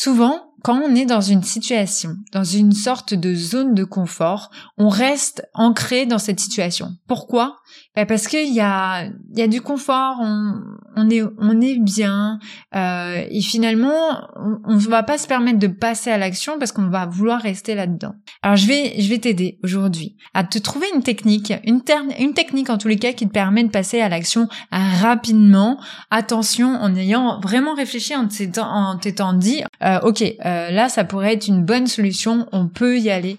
Souvent, quand on est dans une situation, dans une sorte de zone de confort, on reste ancré dans cette situation. Pourquoi? Parce qu'il y a, y a du confort, on, est, bien, euh, et finalement, on ne va pas se permettre de passer à l'action parce qu'on va vouloir rester là-dedans. Alors je vais, je vais t'aider aujourd'hui à te trouver une technique, une, une technique en tous les cas qui te permet de passer à l'action rapidement. Attention, en ayant vraiment réfléchi, en t'étant dit, euh, ok, euh, là ça pourrait être une bonne solution, on peut y aller.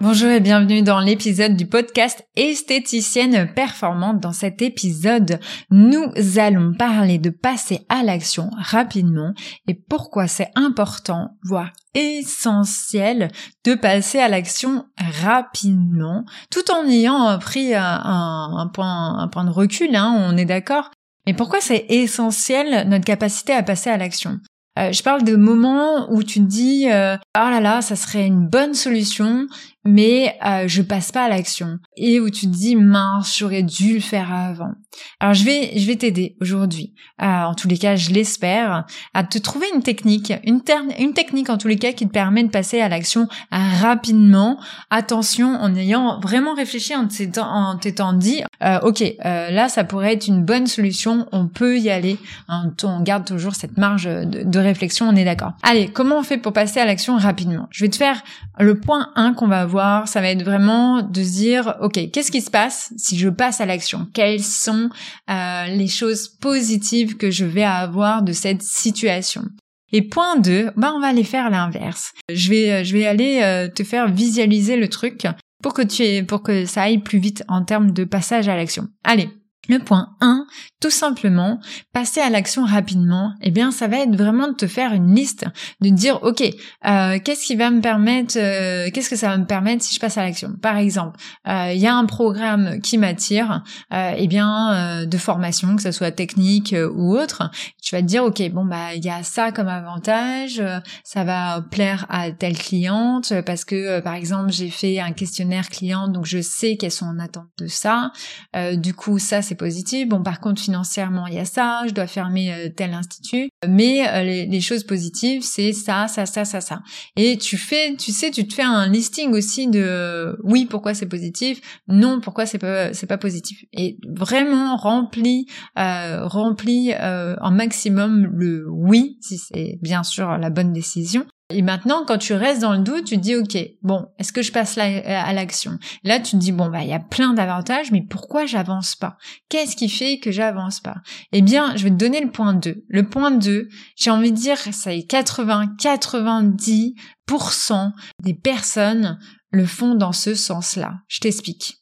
Bonjour et bienvenue dans l'épisode du podcast Esthéticienne performante. Dans cet épisode, nous allons parler de passer à l'action rapidement et pourquoi c'est important, voire essentiel, de passer à l'action rapidement, tout en ayant pris un, point, un point de recul, hein, on est d'accord. Mais pourquoi c'est essentiel notre capacité à passer à l'action? Euh, je parle de moments où tu te dis euh, oh là là ça serait une bonne solution mais euh, je passe pas à l'action et où tu te dis mince j'aurais dû le faire avant. Alors je vais je vais t'aider aujourd'hui, euh, en tous les cas je l'espère, à te trouver une technique, une, une technique en tous les cas qui te permet de passer à l'action rapidement. Attention en ayant vraiment réfléchi en t'étant dit euh, ok euh, là ça pourrait être une bonne solution, on peut y aller. Hein, on garde toujours cette marge de, de réflexion, on est d'accord. Allez comment on fait pour passer à l'action rapidement? Je vais te faire le point 1 qu'on va ça va être vraiment de se dire, ok, qu'est-ce qui se passe si je passe à l'action? Quelles sont euh, les choses positives que je vais avoir de cette situation? Et point 2, bah on va aller faire l'inverse. Je vais euh, je vais aller euh, te faire visualiser le truc pour que tu pour que ça aille plus vite en termes de passage à l'action. Allez, le point 1, tout simplement, passer à l'action rapidement, eh bien ça va être vraiment de te faire une liste, de dire ok, euh, qu'est-ce qui va me permettre, euh, qu'est-ce que ça va me permettre si je passe à l'action? Par exemple, euh, il y a un programme qui m'attire, eh bien de formation, que ce soit technique ou autre, tu vas te dire ok, bon bah il y a ça comme avantage, ça va plaire à telle cliente parce que par exemple j'ai fait un questionnaire client, donc je sais qu'elles sont en attente de ça. du coup ça c'est positif. Bon, par contre, financièrement, il y a ça, je dois fermer euh, tel institut. Mais euh, les, choses positives, c'est ça, ça, ça, ça, ça. Et tu fais, tu sais, tu te fais un listing aussi de euh, oui, pourquoi c'est positif, non, pourquoi c'est pas, c'est pas positif. Et vraiment rempli, rempli un maximum le oui, si c'est bien sûr la bonne décision. Et maintenant, quand tu restes dans le doute, tu te dis, OK, bon, est-ce que je passe là à l'action? Là, tu te dis, bon, bah, il y a plein d'avantages, mais pourquoi j'avance pas? Qu'est-ce qui fait que j'avance pas? Eh bien, je vais te donner le point 2. Le point 2, j'ai envie de dire, ça est 80-90% des personnes le font dans ce sens-là. Je t'explique.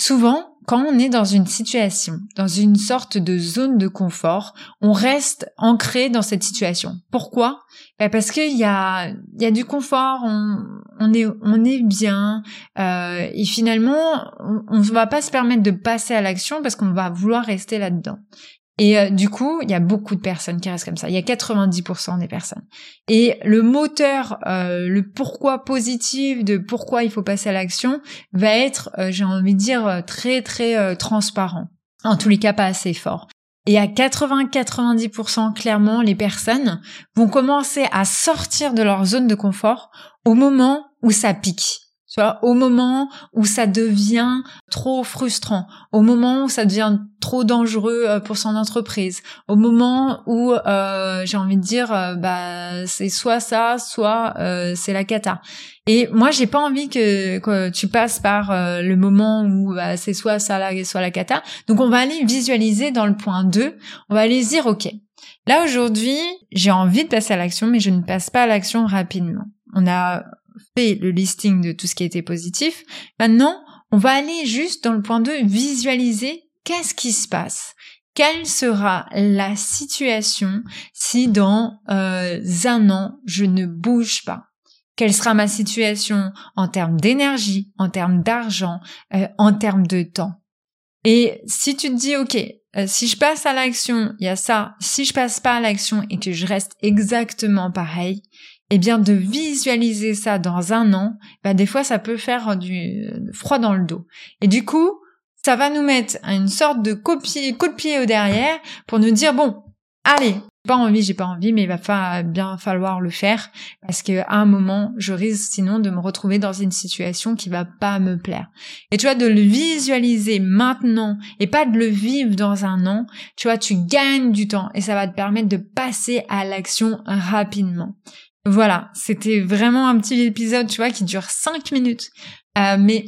Souvent, quand on est dans une situation, dans une sorte de zone de confort, on reste ancré dans cette situation. Pourquoi? Ben Parce qu'il y a, y a du confort, on, est, on est bien, euh, et finalement, on ne va pas se permettre de passer à l'action parce qu'on va vouloir rester là-dedans. Et euh, du coup, il y a beaucoup de personnes qui restent comme ça. Il y a 90% des personnes. Et le moteur, euh, le pourquoi positif de pourquoi il faut passer à l'action va être, euh, j'ai envie de dire, très très transparent. En tous les cas, pas assez fort. Et à 80-90%, clairement, les personnes vont commencer à sortir de leur zone de confort au moment où ça pique. Tu vois, au moment où ça devient trop frustrant, au moment où ça devient trop dangereux euh, pour son entreprise, au moment où euh, j'ai envie de dire euh, bah c'est soit ça, soit c'est la cata. Et moi j'ai pas envie que, que, tu passes par le moment où bah, c'est soit ça là, soit la cata. Donc on va aller visualiser dans le point 2, on va aller dire OK. Là aujourd'hui, j'ai envie de passer à l'action mais je ne passe pas à l'action rapidement. On a fait le listing de tout ce qui était positif. Maintenant, on va aller juste dans le point 2, visualiser qu'est-ce qui se passe. Quelle sera la situation si dans euh, un an, je ne bouge pas? Quelle sera ma situation en termes d'énergie, en termes d'argent, euh, en termes de temps? Et si tu te dis, OK, euh, si je passe à l'action, il y a ça. Si je passe pas à l'action et que je reste exactement pareil, eh bien de visualiser ça dans un an, bah des fois ça peut faire du froid dans le dos. Et du coup, ça va nous mettre une sorte de coup de pied au derrière pour nous dire bon, allez, pas envie, j'ai pas envie, mais il va bien falloir le faire parce que à un moment, je risque sinon de me retrouver dans une situation qui va pas me plaire. Et tu vois, de le visualiser maintenant et pas de le vivre dans un an, tu vois, tu gagnes du temps et ça va te permettre de passer à l'action rapidement. Voilà, c'était vraiment un petit épisode, tu vois, qui dure cinq minutes, euh, mais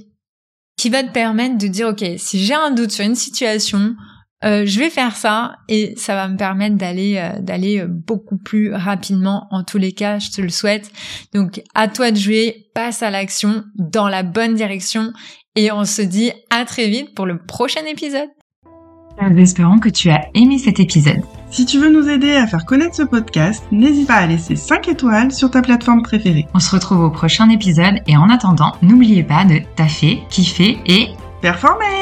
qui va te permettre de dire, ok, si j'ai un doute sur une situation, euh, je vais faire ça et ça va me permettre d'aller euh, d'aller beaucoup plus rapidement. En tous les cas je te le souhaite. Donc à toi de jouer passe à l'action dans la bonne direction et on se dit à très vite pour le prochain épisode nous espérons que tu as aimé cet épisode si tu veux nous aider à faire connaître ce podcast, n'hésite pas à laisser 5 étoiles sur ta plateforme préférée. On se retrouve au prochain épisode et en attendant, n'oubliez pas de taffer, kiffer et performer